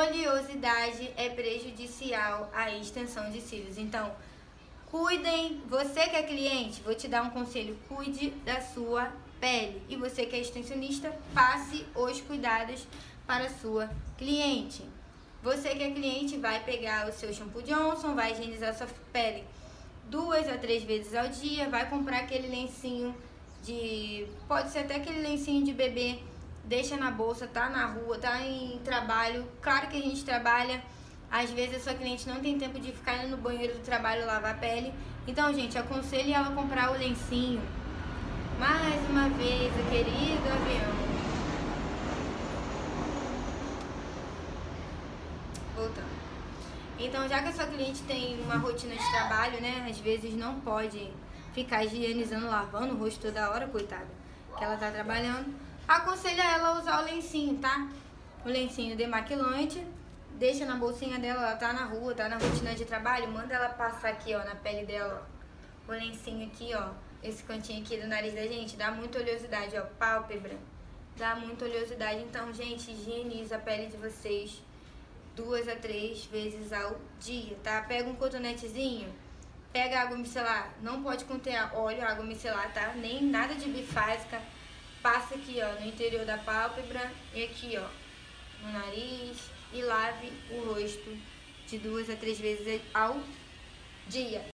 oleosidade é prejudicial à extensão de cílios. Então, cuidem, você que é cliente, vou te dar um conselho, cuide da sua pele. E você que é extensionista, passe os cuidados para a sua cliente. Você que é cliente vai pegar o seu shampoo Johnson, vai higienizar sua pele duas a três vezes ao dia, vai comprar aquele lencinho de. pode ser até aquele lencinho de bebê, deixa na bolsa, tá na rua, tá em trabalho. Claro que a gente trabalha, às vezes a sua cliente não tem tempo de ficar indo no banheiro do trabalho lavar a pele. Então, gente, aconselho ela a comprar o lencinho. Mais uma vez, o querido avião. Voltando. Então, já que a sua cliente tem uma rotina de trabalho, né? Às vezes não pode ficar higienizando, lavando o rosto toda hora, coitada, que ela tá trabalhando. Aconselho ela a usar o lencinho, tá? O lencinho demaquilante, deixa na bolsinha dela, ela tá na rua, tá na rotina de trabalho, manda ela passar aqui, ó, na pele dela, ó. O lencinho aqui, ó, esse cantinho aqui do nariz da gente, dá muita oleosidade, ó, pálpebra. Dá muita oleosidade, então, gente, higieniza a pele de vocês duas a três vezes ao dia, tá? Pega um cotonetezinho, pega água micelar, não pode conter óleo, água micelar, tá? Nem nada de bifásica. Passa aqui, ó, no interior da pálpebra e aqui, ó, no nariz e lave o rosto de duas a três vezes ao dia.